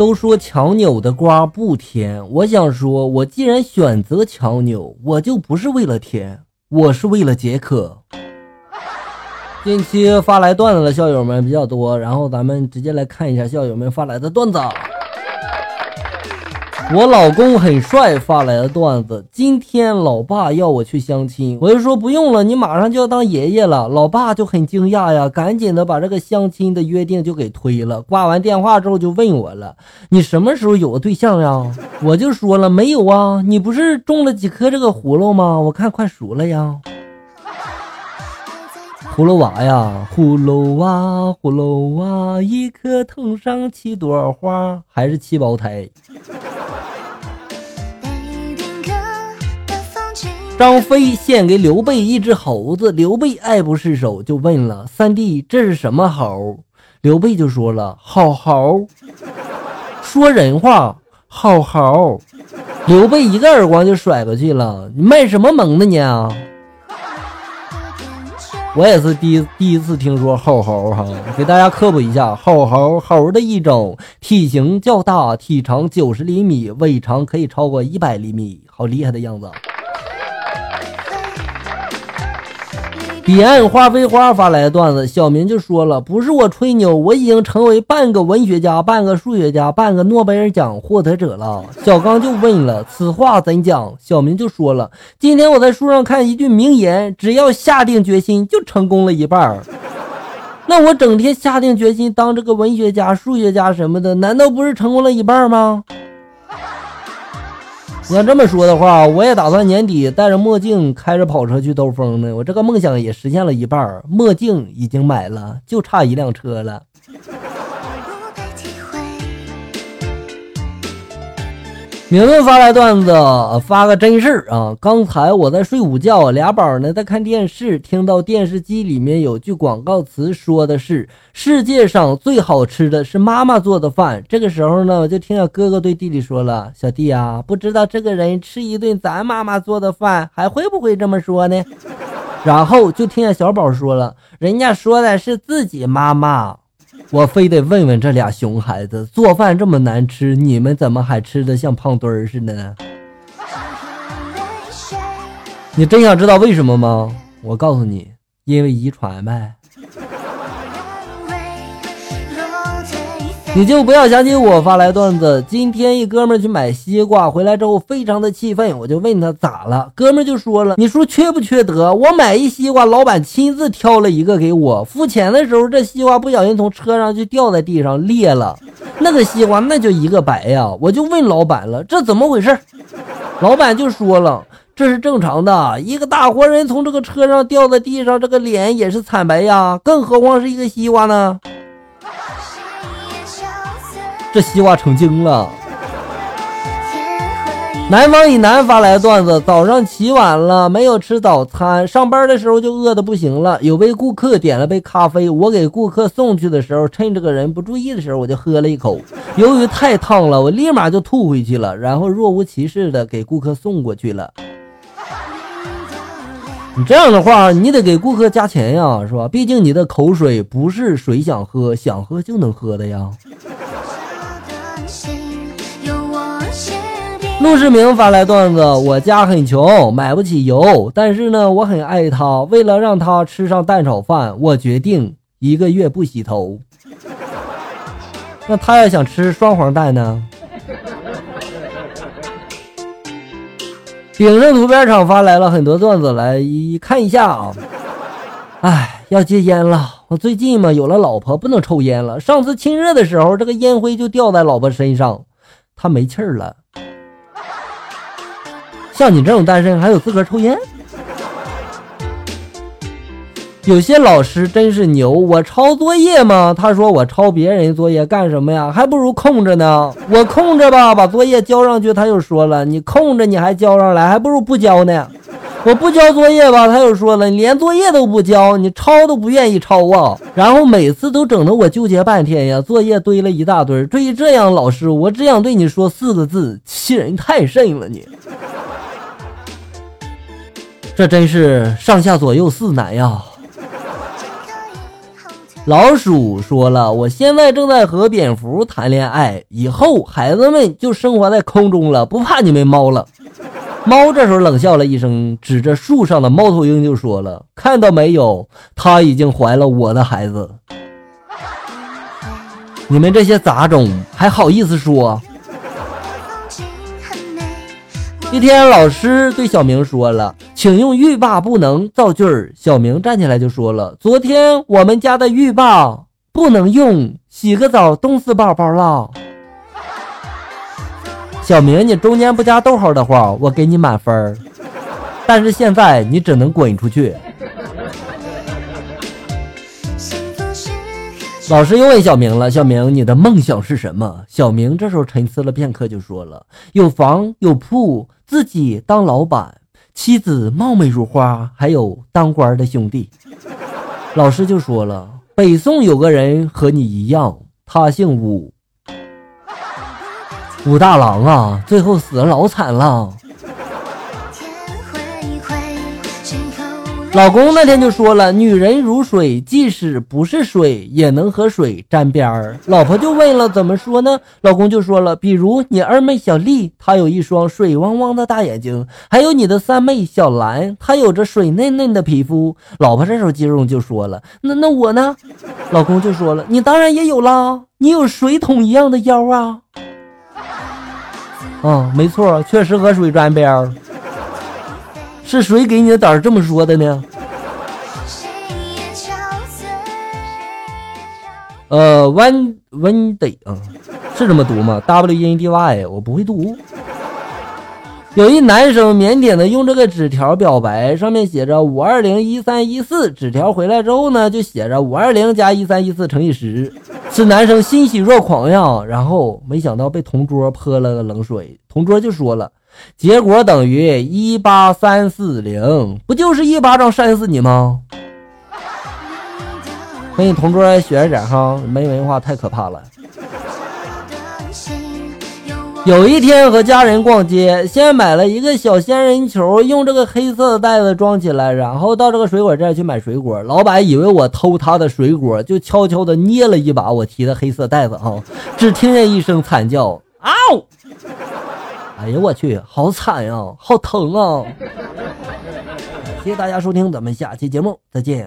都说强扭的瓜不甜，我想说，我既然选择强扭，我就不是为了甜，我是为了解渴。近期发来段子的校友们比较多，然后咱们直接来看一下校友们发来的段子。我老公很帅发来的段子，今天老爸要我去相亲，我就说不用了，你马上就要当爷爷了。老爸就很惊讶呀，赶紧的把这个相亲的约定就给推了。挂完电话之后就问我了，你什么时候有个对象呀？我就说了没有啊，你不是种了几颗这个葫芦吗？我看快熟了呀。葫芦娃呀，葫芦娃，葫芦娃，一颗藤上七朵花，还是七胞胎。张飞献给刘备一只猴子，刘备爱不释手，就问了三弟：“这是什么猴？”刘备就说了：“好猴。”说人话，好猴。刘备一个耳光就甩过去了。你卖什么萌呢你？我也是第第一次听说猴猴哈，给大家科普一下，猴猴猴的一种，体型较大，体长九十厘米，尾长可以超过一百厘米，好厉害的样子。彼岸花飞花发来的段子，小明就说了：“不是我吹牛，我已经成为半个文学家、半个数学家、半个诺贝尔奖获得者了。”小刚就问了：“此话怎讲？”小明就说了：“今天我在书上看一句名言，只要下定决心，就成功了一半。那我整天下定决心当这个文学家、数学家什么的，难道不是成功了一半吗？”你要这么说的话，我也打算年底戴着墨镜，开着跑车去兜风呢。我这个梦想也实现了一半，墨镜已经买了，就差一辆车了。明明发来段子，发个真事儿啊！刚才我在睡午觉，俩宝呢在看电视，听到电视机里面有句广告词，说的是世界上最好吃的是妈妈做的饭。这个时候呢，我就听到哥哥对弟弟说了：“小弟啊，不知道这个人吃一顿咱妈妈做的饭，还会不会这么说呢？” 然后就听见小宝说了：“人家说的是自己妈妈。”我非得问问这俩熊孩子，做饭这么难吃，你们怎么还吃的像胖墩儿似的呢？你真想知道为什么吗？我告诉你，因为遗传呗。你就不要想起我发来段子。今天一哥们去买西瓜回来之后，非常的气愤，我就问他咋了，哥们就说了：“你说缺不缺德？我买一西瓜，老板亲自挑了一个给我，付钱的时候这西瓜不小心从车上就掉在地上裂了，那个西瓜那就一个白呀！我就问老板了，这怎么回事？老板就说了，这是正常的，一个大活人从这个车上掉在地上，这个脸也是惨白呀，更何况是一个西瓜呢？”这西瓜成精了。南方以南发来的段子：早上起晚了，没有吃早餐，上班的时候就饿得不行了。有位顾客点了杯咖啡，我给顾客送去的时候，趁这个人不注意的时候，我就喝了一口。由于太烫了，我立马就吐回去了，然后若无其事的给顾客送过去了。你这样的话，你得给顾客加钱呀，是吧？毕竟你的口水不是谁想喝想喝就能喝的呀。陆世明发来段子：我家很穷，买不起油，但是呢，我很爱他。为了让他吃上蛋炒饭，我决定一个月不洗头。那他要想吃双黄蛋呢？鼎盛图片厂发来了很多段子，来一看一下啊。哎，要戒烟了。我最近嘛有了老婆，不能抽烟了。上次亲热的时候，这个烟灰就掉在老婆身上，她没气儿了。像你这种单身还有资格抽烟？有些老师真是牛，我抄作业吗？他说我抄别人作业干什么呀？还不如空着呢。我空着吧，把作业交上去。他又说了，你空着你还交上来，还不如不交呢。我不交作业吧，他又说了，你连作业都不交，你抄都不愿意抄啊。然后每次都整得我纠结半天呀，作业堆了一大堆。至于这样，老师，我只想对你说四个字：欺人太甚了你。这真是上下左右四难呀！老鼠说了：“我现在正在和蝙蝠谈恋爱，以后孩子们就生活在空中了，不怕你们猫了。”猫这时候冷笑了一声，指着树上的猫头鹰就说了：“看到没有，它已经怀了我的孩子。你们这些杂种还好意思说？”一天，老师对小明说了：“请用浴霸不能造句儿。”小明站起来就说了：“昨天我们家的浴霸不能用，洗个澡冻死宝宝了。”小明，你中间不加逗号的话，我给你满分。但是现在你只能滚出去。老师又问小明了：“小明，你的梦想是什么？”小明这时候沉思了片刻，就说了：“有房有铺。”自己当老板，妻子貌美如花，还有当官的兄弟。老师就说了，北宋有个人和你一样，他姓武，武大郎啊，最后死的老惨了。老公那天就说了：“女人如水，即使不是水，也能和水沾边儿。”老婆就问了：“怎么说呢？”老公就说了：“比如你二妹小丽，她有一双水汪汪的大眼睛；还有你的三妹小兰，她有着水嫩嫩的皮肤。”老婆这时候激动就说了：“那那我呢？”老公就说了：“你当然也有啦，你有水桶一样的腰啊！”啊，没错，确实和水沾边儿。是谁给你的胆儿这么说的呢？呃，one one day 啊，是这么读吗？W N D Y，我不会读。有一男生腼腆的用这个纸条表白，上面写着五二零一三一四。纸条回来之后呢，就写着五二零加一三一四乘以十。此男生欣喜若狂呀，然后没想到被同桌泼了个冷水，同桌就说了。结果等于一八三四零，不就是一巴掌扇死你吗？跟你同桌学着点哈，没文化太可怕了。有一天和家人逛街，先买了一个小仙人球，用这个黑色的袋子装起来，然后到这个水果店去买水果。老板以为我偷他的水果，就悄悄的捏了一把我提的黑色袋子啊，只听见一声惨叫，嗷！哎呀，我去，好惨呀，好疼啊！谢谢大家收听，咱们下期节目再见。